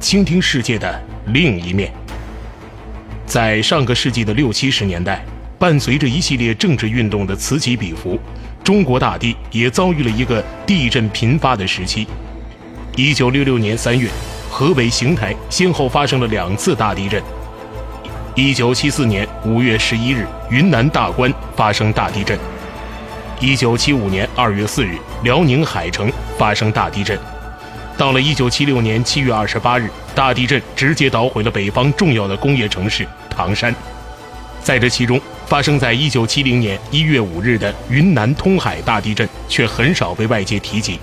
倾听世界的另一面。在上个世纪的六七十年代，伴随着一系列政治运动的此起彼伏，中国大地也遭遇了一个地震频发的时期。一九六六年三月，河北邢台先后发生了两次大地震。一九七四年五月十一日，云南大关发生大地震。一九七五年二月四日，辽宁海城发生大地震。到了一九七六年七月二十八日，大地震直接捣毁了北方重要的工业城市唐山。在这其中，发生在一九七零年一月五日的云南通海大地震却很少被外界提及。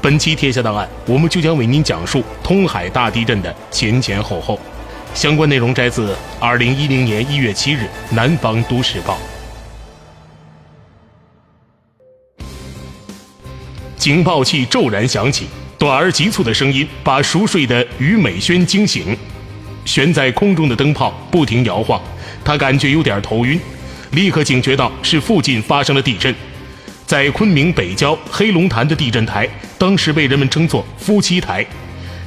本期《天下档案》，我们就将为您讲述通海大地震的前前后后。相关内容摘自二零一零年一月七日《南方都市报》。警报器骤然响起。短而急促的声音把熟睡的于美轩惊醒，悬在空中的灯泡不停摇晃，他感觉有点头晕，立刻警觉到是附近发生了地震。在昆明北郊黑龙潭的地震台，当时被人们称作“夫妻台”。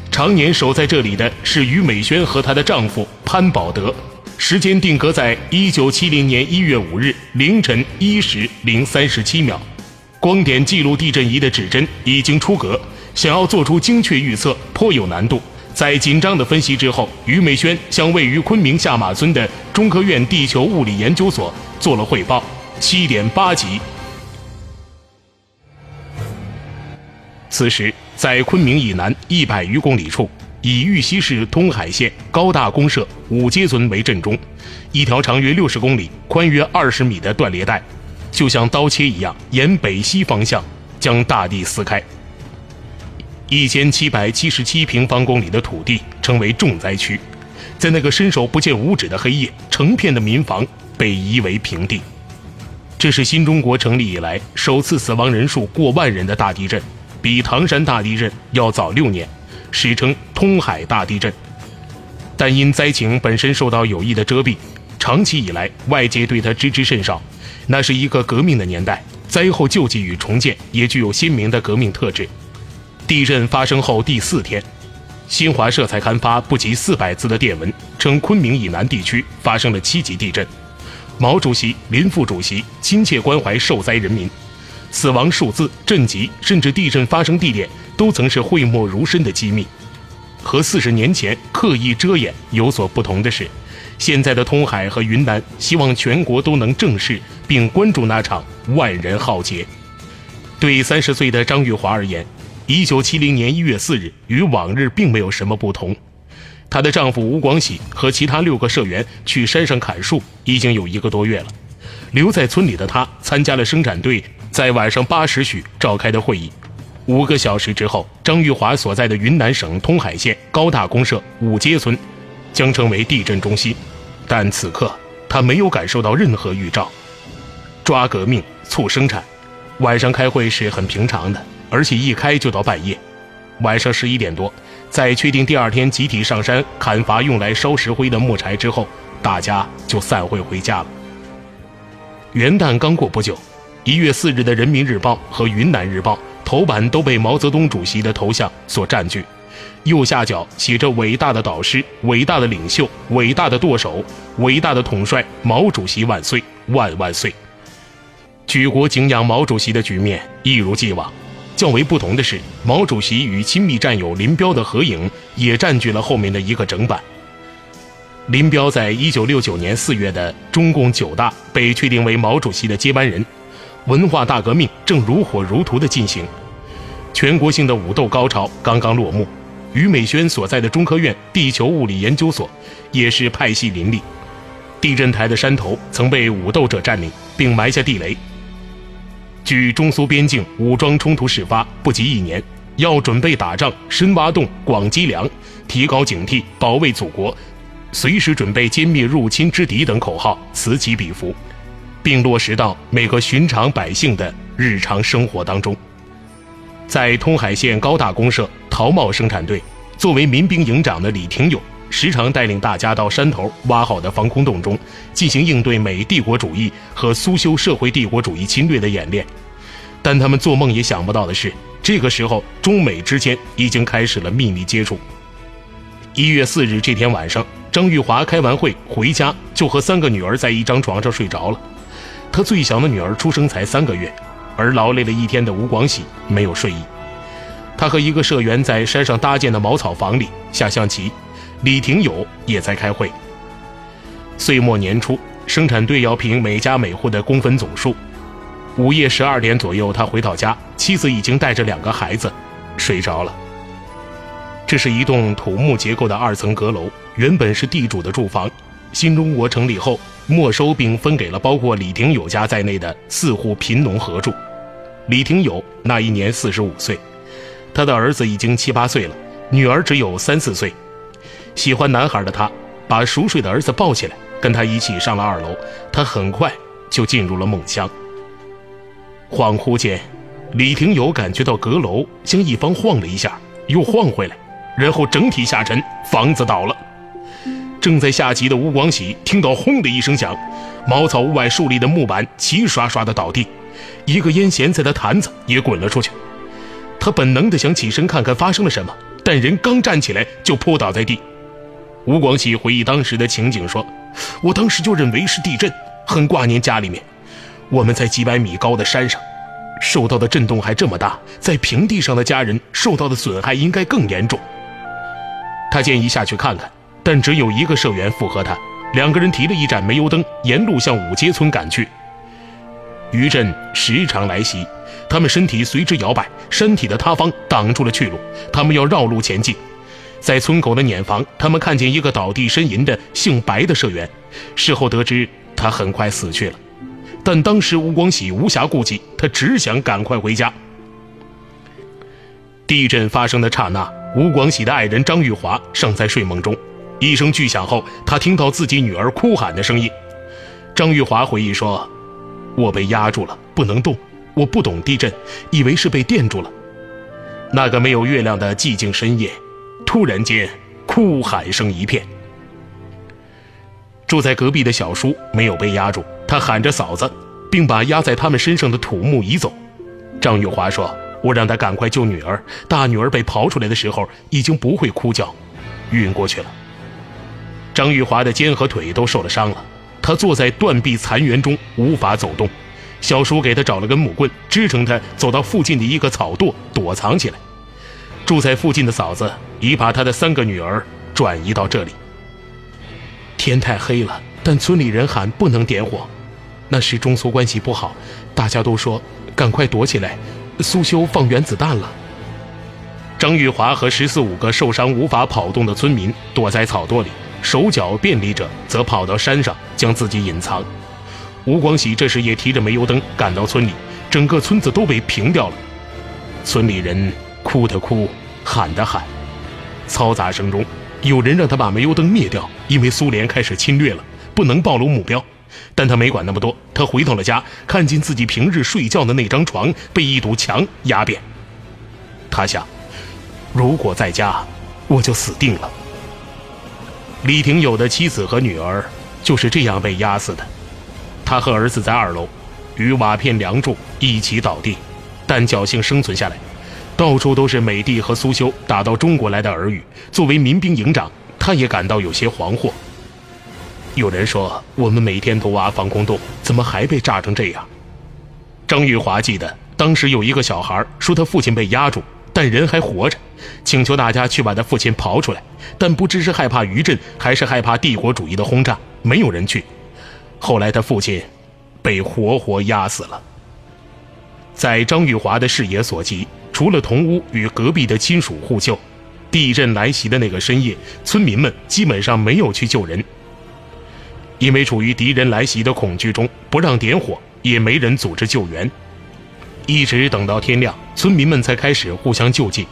常年守在这里的是于美轩和她的丈夫潘宝德，时间定格在一九七零年一月五日凌晨一时零三十七秒。光点记录地震仪的指针已经出格。想要做出精确预测颇有难度。在紧张的分析之后，于美轩向位于昆明下马村的中科院地球物理研究所做了汇报。七点八级。此时，在昆明以南一百余公里处，以玉溪市通海县高大公社五街村为震中，一条长约六十公里、宽约二十米的断裂带，就像刀切一样，沿北西方向将大地撕开。一千七百七十七平方公里的土地成为重灾区，在那个伸手不见五指的黑夜，成片的民房被夷为平地。这是新中国成立以来首次死亡人数过万人的大地震，比唐山大地震要早六年，史称通海大地震。但因灾情本身受到有意的遮蔽，长期以来外界对它知之甚少。那是一个革命的年代，灾后救济与重建也具有鲜明的革命特质。地震发生后第四天，新华社才刊发不及四百字的电文，称昆明以南地区发生了七级地震。毛主席、林副主席亲切关怀受灾人民，死亡数字、震级甚至地震发生地点都曾是讳莫如深的机密。和四十年前刻意遮掩有所不同的是，现在的通海和云南希望全国都能正视并关注那场万人浩劫。对三十岁的张玉华而言。一九七零年一月四日与往日并没有什么不同，她的丈夫吴广喜和其他六个社员去山上砍树已经有一个多月了。留在村里的她参加了生产队在晚上八时许召开的会议。五个小时之后，张玉华所在的云南省通海县高大公社五街村将成为地震中心，但此刻她没有感受到任何预兆。抓革命，促生产，晚上开会是很平常的。而且一开就到半夜，晚上十一点多，在确定第二天集体上山砍伐用来烧石灰的木柴之后，大家就散会回家了。元旦刚过不久，一月四日的《人民日报》和《云南日报》头版都被毛泽东主席的头像所占据，右下角写着“伟大的导师、伟大的领袖、伟大的舵手、伟大的统帅毛主席万岁万万岁”。举国敬仰毛主席的局面一如既往。较为不同的是，毛主席与亲密战友林彪的合影也占据了后面的一个整版。林彪在一九六九年四月的中共九大被确定为毛主席的接班人，文化大革命正如火如荼地进行，全国性的武斗高潮刚刚落幕。于美轩所在的中科院地球物理研究所也是派系林立，地震台的山头曾被武斗者占领，并埋下地雷。距中苏边境武装冲突事发不及一年，要准备打仗，深挖洞，广积粮，提高警惕，保卫祖国，随时准备歼灭入侵之敌等口号此起彼伏，并落实到每个寻常百姓的日常生活当中。在通海县高大公社陶茂生产队，作为民兵营长的李廷勇。时常带领大家到山头挖好的防空洞中，进行应对美帝国主义和苏修社会帝国主义侵略的演练。但他们做梦也想不到的是，这个时候中美之间已经开始了秘密接触。一月四日这天晚上，张玉华开完会回家，就和三个女儿在一张床上睡着了。他最小的女儿出生才三个月，而劳累了一天的吴广喜没有睡意。他和一个社员在山上搭建的茅草房里下象棋。李廷友也在开会。岁末年初，生产队要评每家每户的工分总数。午夜十二点左右，他回到家，妻子已经带着两个孩子睡着了。这是一栋土木结构的二层阁楼，原本是地主的住房。新中国成立后，没收并分给了包括李廷友家在内的四户贫农合住。李廷友那一年四十五岁，他的儿子已经七八岁了，女儿只有三四岁。喜欢男孩的他，把熟睡的儿子抱起来，跟他一起上了二楼。他很快就进入了梦乡。恍惚间，李廷友感觉到阁楼向一方晃了一下，又晃回来，然后整体下沉，房子倒了。正在下棋的吴广喜听到轰的一声响，茅草屋外竖立的木板齐刷刷的倒地，一个腌咸菜的坛子也滚了出去。他本能的想起身看看发生了什么，但人刚站起来就扑倒在地。吴广喜回忆当时的情景说：“我当时就认为是地震，很挂念家里面。我们在几百米高的山上，受到的震动还这么大，在平地上的家人受到的损害应该更严重。”他建议下去看看，但只有一个社员附和他。两个人提了一盏煤油灯，沿路向五街村赶去。余震时常来袭，他们身体随之摇摆，身体的塌方挡住了去路，他们要绕路前进。在村口的碾房，他们看见一个倒地呻吟的姓白的社员。事后得知，他很快死去了。但当时吴广喜无暇顾及，他只想赶快回家。地震发生的刹那，吴广喜的爱人张玉华尚在睡梦中。一声巨响后，他听到自己女儿哭喊的声音。张玉华回忆说：“我被压住了，不能动。我不懂地震，以为是被电住了。那个没有月亮的寂静深夜。”突然间，哭喊声一片。住在隔壁的小叔没有被压住，他喊着嫂子，并把压在他们身上的土木移走。张玉华说：“我让他赶快救女儿，大女儿被刨出来的时候已经不会哭叫，晕过去了。”张玉华的肩和腿都受了伤了，他坐在断壁残垣中无法走动。小叔给他找了根木棍，支撑他走到附近的一个草垛躲藏起来。住在附近的嫂子已把她的三个女儿转移到这里。天太黑了，但村里人喊不能点火。那时中苏关系不好，大家都说赶快躲起来，苏修放原子弹了。张玉华和十四五个受伤无法跑动的村民躲在草垛里，手脚便利者则跑到山上将自己隐藏。吴光喜这时也提着煤油灯赶到村里，整个村子都被平掉了。村里人。哭的哭，喊的喊，嘈杂声中，有人让他把煤油灯灭掉，因为苏联开始侵略了，不能暴露目标。但他没管那么多，他回到了家，看见自己平日睡觉的那张床被一堵墙压扁。他想，如果在家，我就死定了。李廷友的妻子和女儿就是这样被压死的。他和儿子在二楼，与瓦片梁柱一起倒地，但侥幸生存下来。到处都是美帝和苏修打到中国来的耳语。作为民兵营长，他也感到有些惶惑。有人说：“我们每天都挖防空洞，怎么还被炸成这样？”张玉华记得，当时有一个小孩说他父亲被压住，但人还活着，请求大家去把他父亲刨出来。但不知是害怕余震，还是害怕帝国主义的轰炸，没有人去。后来他父亲被活活压死了。在张玉华的视野所及。除了同屋与隔壁的亲属互救，地震来袭的那个深夜，村民们基本上没有去救人，因为处于敌人来袭的恐惧中，不让点火，也没人组织救援。一直等到天亮，村民们才开始互相救济。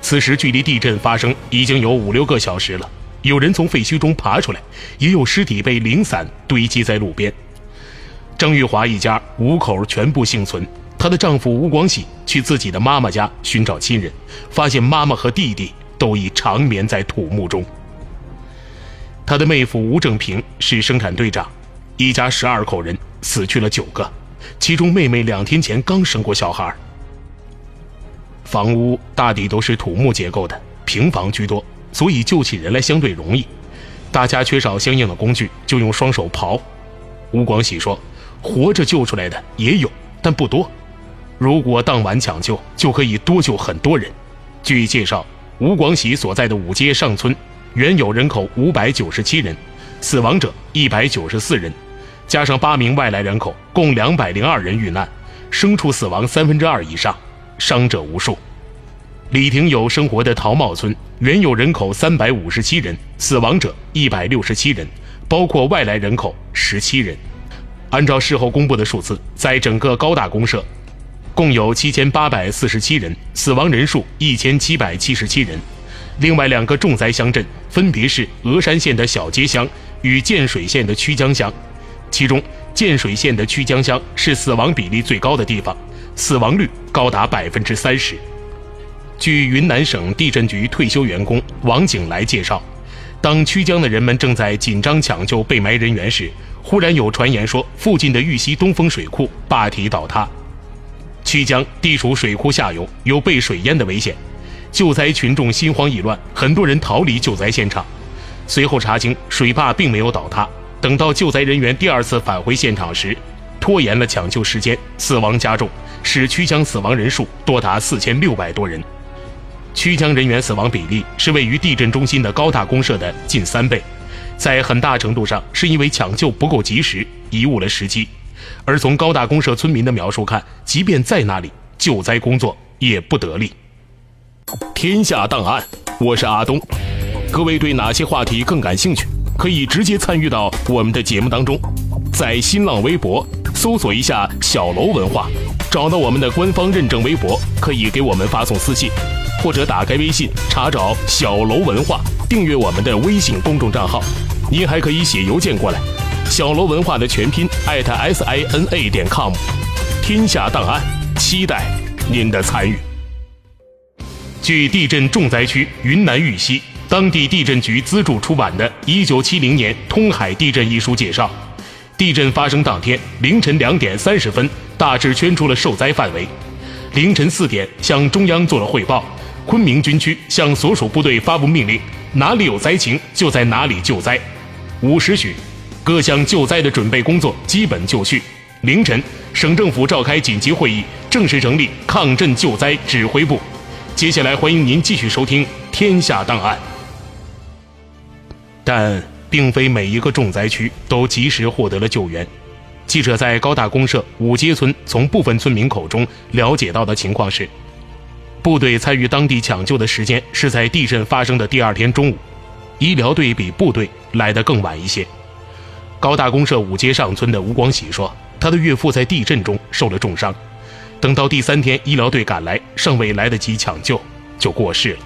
此时距离地震发生已经有五六个小时了，有人从废墟中爬出来，也有尸体被零散堆积在路边。张玉华一家五口全部幸存，她的丈夫吴广喜去自己的妈妈家寻找亲人，发现妈妈和弟弟都已长眠在土墓中。他的妹夫吴正平是生产队长，一家十二口人死去了九个，其中妹妹两天前刚生过小孩。房屋大抵都是土木结构的，平房居多，所以救起人来相对容易。大家缺少相应的工具，就用双手刨。吴广喜说：“活着救出来的也有，但不多。如果当晚抢救，就可以多救很多人。”据介绍，吴广喜所在的五街上村。原有人口五百九十七人，死亡者一百九十四人，加上八名外来人口，共两百零二人遇难，牲畜死亡三分之二以上，伤者无数。李廷友生活的陶茂村原有人口三百五十七人，死亡者一百六十七人，包括外来人口十七人。按照事后公布的数字，在整个高大公社，共有七千八百四十七人，死亡人数一千七百七十七人。另外两个重灾乡镇分别是峨山县的小街乡与建水县的曲江乡，其中建水县的曲江乡是死亡比例最高的地方，死亡率高达百分之三十。据云南省地震局退休员工王景来介绍，当曲江的人们正在紧张抢救被埋人员时，忽然有传言说附近的玉溪东风水库坝体倒塌，曲江地处水库下游，有被水淹的危险。救灾群众心慌意乱，很多人逃离救灾现场。随后查清，水坝并没有倒塌。等到救灾人员第二次返回现场时，拖延了抢救时间，死亡加重，使曲江死亡人数多达四千六百多人。曲江人员死亡比例是位于地震中心的高大公社的近三倍，在很大程度上是因为抢救不够及时，贻误了时机。而从高大公社村民的描述看，即便在那里，救灾工作也不得力。天下档案，我是阿东。各位对哪些话题更感兴趣？可以直接参与到我们的节目当中，在新浪微博搜索一下“小楼文化”，找到我们的官方认证微博，可以给我们发送私信，或者打开微信查找“小楼文化”，订阅我们的微信公众账号。您还可以写邮件过来，“小楼文化”的全拼艾特 s i n a 点 com。天下档案，期待您的参与。据地震重灾区云南玉溪当地地震局资助出版的《一九七零年通海地震》一书介绍，地震发生当天凌晨两点三十分，大致圈出了受灾范围。凌晨四点向中央做了汇报，昆明军区向所属部队发布命令，哪里有灾情就在哪里救灾。五时许，各项救灾的准备工作基本就绪。凌晨，省政府召开紧急会议，正式成立抗震救灾指挥部。接下来，欢迎您继续收听《天下档案》。但并非每一个重灾区都及时获得了救援。记者在高大公社五街村从部分村民口中了解到的情况是，部队参与当地抢救的时间是在地震发生的第二天中午，医疗队比部队来得更晚一些。高大公社五街上村的吴光喜说，他的岳父在地震中受了重伤。等到第三天，医疗队赶来，尚未来得及抢救，就过世了。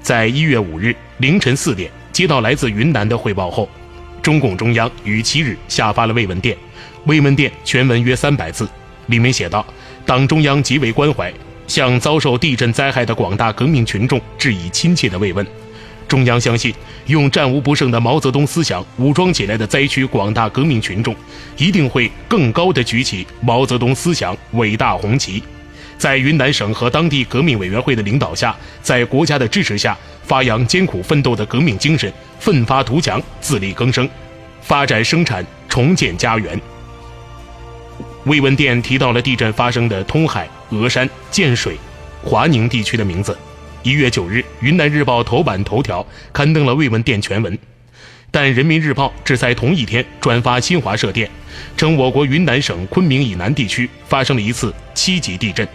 在一月五日凌晨四点，接到来自云南的汇报后，中共中央于七日下发了慰问电。慰问电全文约三百字，里面写道：“党中央极为关怀，向遭受地震灾害的广大革命群众致以亲切的慰问。”中央相信，用战无不胜的毛泽东思想武装起来的灾区广大革命群众，一定会更高的举起毛泽东思想伟大红旗，在云南省和当地革命委员会的领导下，在国家的支持下，发扬艰苦奋斗的革命精神，奋发图强，自力更生，发展生产，重建家园。慰问电提到了地震发生的通海、峨山、建水、华宁地区的名字。一月九日，《云南日报》头版头条刊登了慰问电全文，但《人民日报》只在同一天转发新华社电，称我国云南省昆明以南地区发生了一次七级地震。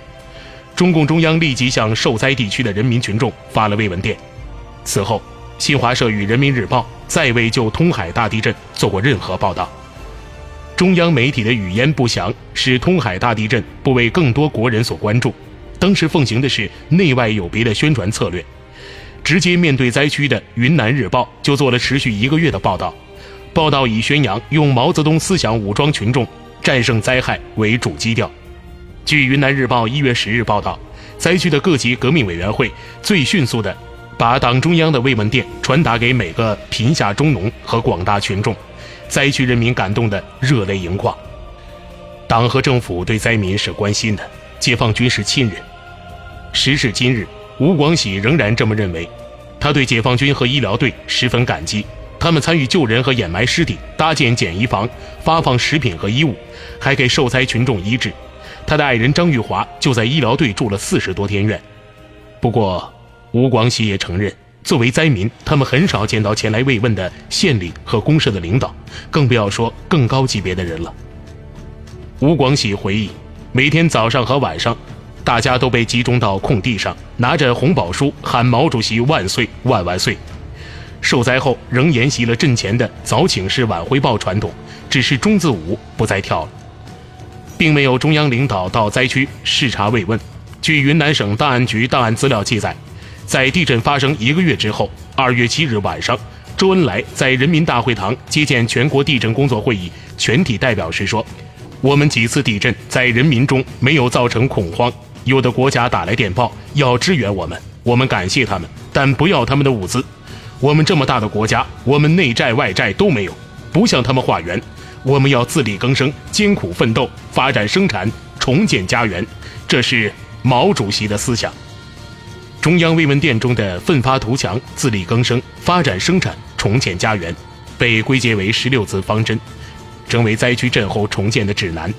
中共中央立即向受灾地区的人民群众发了慰问电。此后，新华社与《人民日报》再未就通海大地震做过任何报道。中央媒体的语焉不详，使通海大地震不为更多国人所关注。当时奉行的是内外有别的宣传策略。直接面对灾区的《云南日报》就做了持续一个月的报道，报道以宣扬用毛泽东思想武装群众、战胜灾害为主基调。据《云南日报》一月十日报道，灾区的各级革命委员会最迅速的把党中央的慰问电传达给每个贫下中农和广大群众，灾区人民感动得热泪盈眶。党和政府对灾民是关心的，解放军是亲人。时至今日，吴广喜仍然这么认为。他对解放军和医疗队十分感激，他们参与救人和掩埋尸体，搭建简易房，发放食品和衣物，还给受灾群众医治。他的爱人张玉华就在医疗队住了四十多天院。不过，吴广喜也承认，作为灾民，他们很少见到前来慰问的县里和公社的领导，更不要说更高级别的人了。吴广喜回忆，每天早上和晚上，大家都被集中到空地上，拿着红宝书喊毛主席万岁万万岁。受灾后仍沿袭了阵前的早请示晚汇报传统，只是中字舞不再跳了。并没有中央领导到灾区视察慰问。据云南省档案局档案资料记载，在地震发生一个月之后，二月七日晚上，周恩来在人民大会堂接见全国地震工作会议全体代表时说：“我们几次地震在人民中没有造成恐慌。有的国家打来电报要支援我们，我们感谢他们，但不要他们的物资。我们这么大的国家，我们内债外债都没有，不向他们化缘。”我们要自力更生，艰苦奋斗，发展生产，重建家园，这是毛主席的思想。中央慰问电中的奋发图强、自力更生、发展生产、重建家园，被归结为十六字方针，成为灾区震后重建的指南。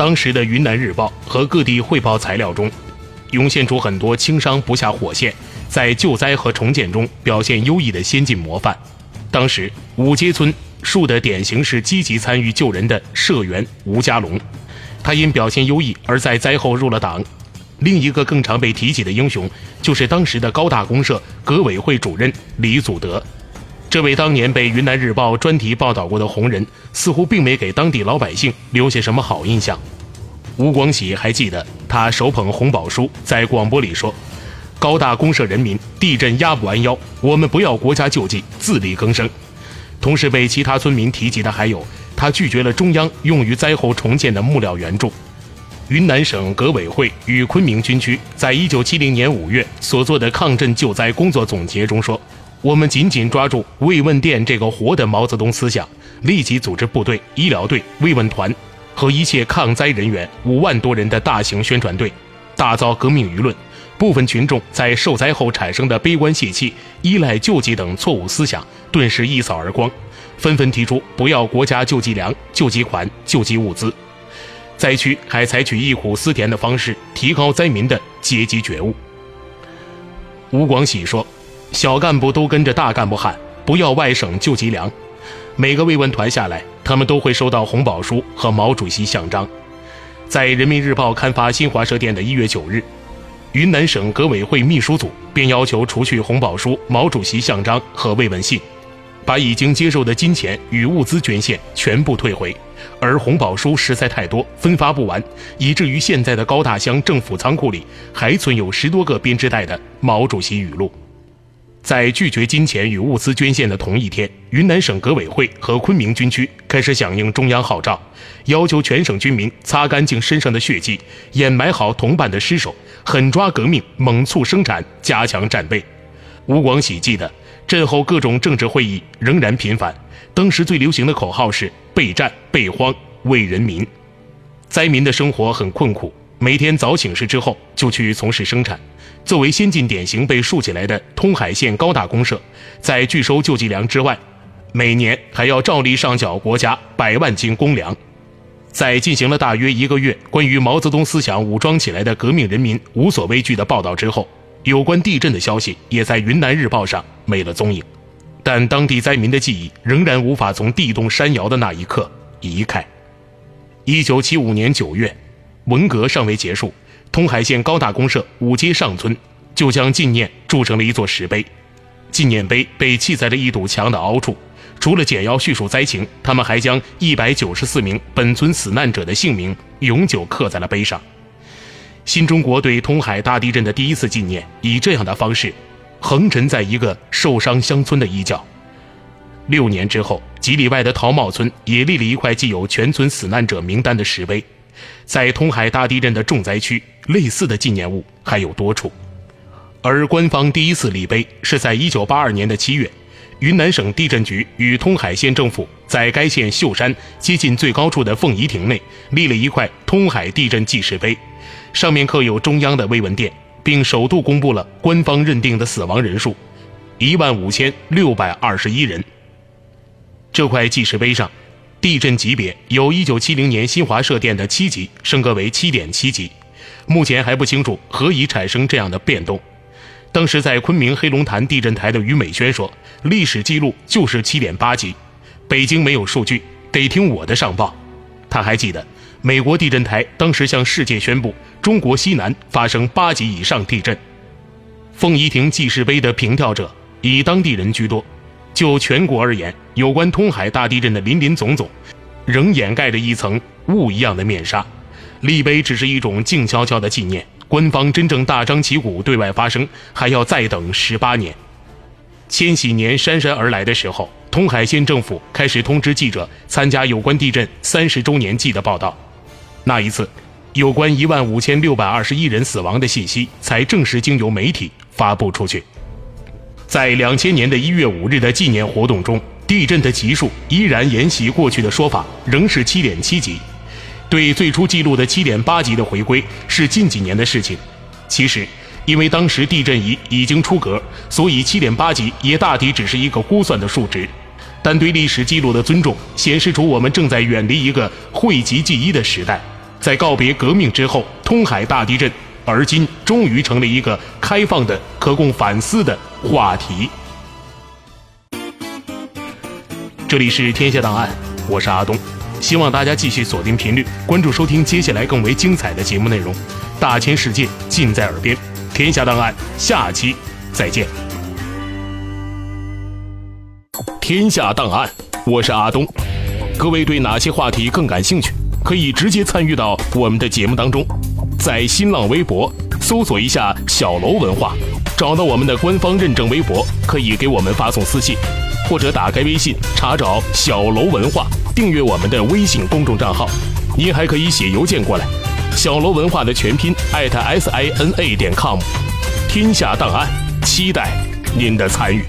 当时的《云南日报》和各地汇报材料中，涌现出很多轻伤不下火线，在救灾和重建中表现优异的先进模范。当时五街村。树的典型是积极参与救人的社员吴家龙，他因表现优异而在灾后入了党。另一个更常被提起的英雄，就是当时的高大公社革委会主任李祖德。这位当年被《云南日报》专题报道过的红人，似乎并没给当地老百姓留下什么好印象。吴广喜还记得，他手捧红宝书在广播里说：“高大公社人民，地震压不弯腰，我们不要国家救济，自力更生。”同时被其他村民提及的还有，他拒绝了中央用于灾后重建的木料援助。云南省革委会与昆明军区在一九七零年五月所做的抗震救灾工作总结中说：“我们紧紧抓住慰问电这个活的毛泽东思想，立即组织部队、医疗队、慰问团和一切抗灾人员五万多人的大型宣传队，打造革命舆论。”部分群众在受灾后产生的悲观泄气、依赖救济等错误思想，顿时一扫而光，纷纷提出不要国家救济粮、救济款、救济物资。灾区还采取忆苦思甜的方式，提高灾民的阶级觉悟。吴广喜说：“小干部都跟着大干部喊，不要外省救济粮。每个慰问团下来，他们都会收到红宝书和毛主席像章。”在《人民日报》刊发新华社电的一月九日。云南省革委会秘书组便要求除去红宝书、毛主席像章和慰问信，把已经接受的金钱与物资捐献全部退回。而红宝书实在太多，分发不完，以至于现在的高大乡政府仓库里还存有十多个编织袋的毛主席语录。在拒绝金钱与物资捐献的同一天，云南省革委会和昆明军区开始响应中央号召，要求全省军民擦干净身上的血迹，掩埋好同伴的尸首，狠抓革命，猛促生产，加强战备。吴广喜记得，震后各种政治会议仍然频繁，当时最流行的口号是“备战、备荒、为人民”。灾民的生活很困苦，每天早请示之后就去从事生产。作为先进典型被竖起来的通海县高大公社，在拒收救济粮之外，每年还要照例上缴国家百万斤公粮。在进行了大约一个月关于毛泽东思想武装起来的革命人民无所畏惧的报道之后，有关地震的消息也在《云南日报》上没了踪影。但当地灾民的记忆仍然无法从地动山摇的那一刻移开。一九七五年九月，文革尚未结束。通海县高大公社五街上村就将纪念铸成了一座石碑，纪念碑被砌在了一堵墙的凹处。除了简要叙述灾情，他们还将一百九十四名本村死难者的姓名永久刻在了碑上。新中国对通海大地震的第一次纪念，以这样的方式，横陈在一个受伤乡村的一角。六年之后，几里外的陶茂村也立了一块记有全村死难者名单的石碑。在通海大地震的重灾区，类似的纪念物还有多处。而官方第一次立碑是在一九八二年的七月，云南省地震局与通海县政府在该县秀山接近最高处的凤仪亭内立了一块通海地震记事碑，上面刻有中央的慰问电，并首度公布了官方认定的死亡人数：一万五千六百二十一人。这块记事碑上，地震级别由一九七零年新华社电的七级升格为七点七级，目前还不清楚何以产生这样的变动。当时在昆明黑龙潭地震台的于美轩说：“历史记录就是七点八级，北京没有数据，得听我的上报。”他还记得，美国地震台当时向世界宣布，中国西南发生八级以上地震。凤仪亭记事碑的凭吊者以当地人居多，就全国而言，有关通海大地震的林林总总，仍掩盖着一层雾一样的面纱。立碑只是一种静悄悄的纪念。官方真正大张旗鼓对外发声，还要再等十八年。千禧年姗姗而来的时候，通海县政府开始通知记者参加有关地震三十周年祭的报道。那一次，有关一万五千六百二十一人死亡的信息才正式经由媒体发布出去。在两千年的一月五日的纪念活动中，地震的级数依然沿袭过去的说法，仍是七点七级。对最初记录的七点八级的回归是近几年的事情。其实，因为当时地震仪已经出格，所以七点八级也大抵只是一个估算的数值。但对历史记录的尊重，显示出我们正在远离一个讳疾忌医的时代。在告别革命之后，通海大地震，而今终于成了一个开放的、可供反思的话题。这里是天下档案，我是阿东。希望大家继续锁定频率，关注收听接下来更为精彩的节目内容。大千世界尽在耳边，天下档案，下期再见。天下档案，我是阿东。各位对哪些话题更感兴趣？可以直接参与到我们的节目当中，在新浪微博搜索一下“小楼文化”，找到我们的官方认证微博，可以给我们发送私信。或者打开微信查找“小楼文化”，订阅我们的微信公众账号。您还可以写邮件过来，“小罗文化”的全拼艾特 s i n a 点 com。天下档案，期待您的参与。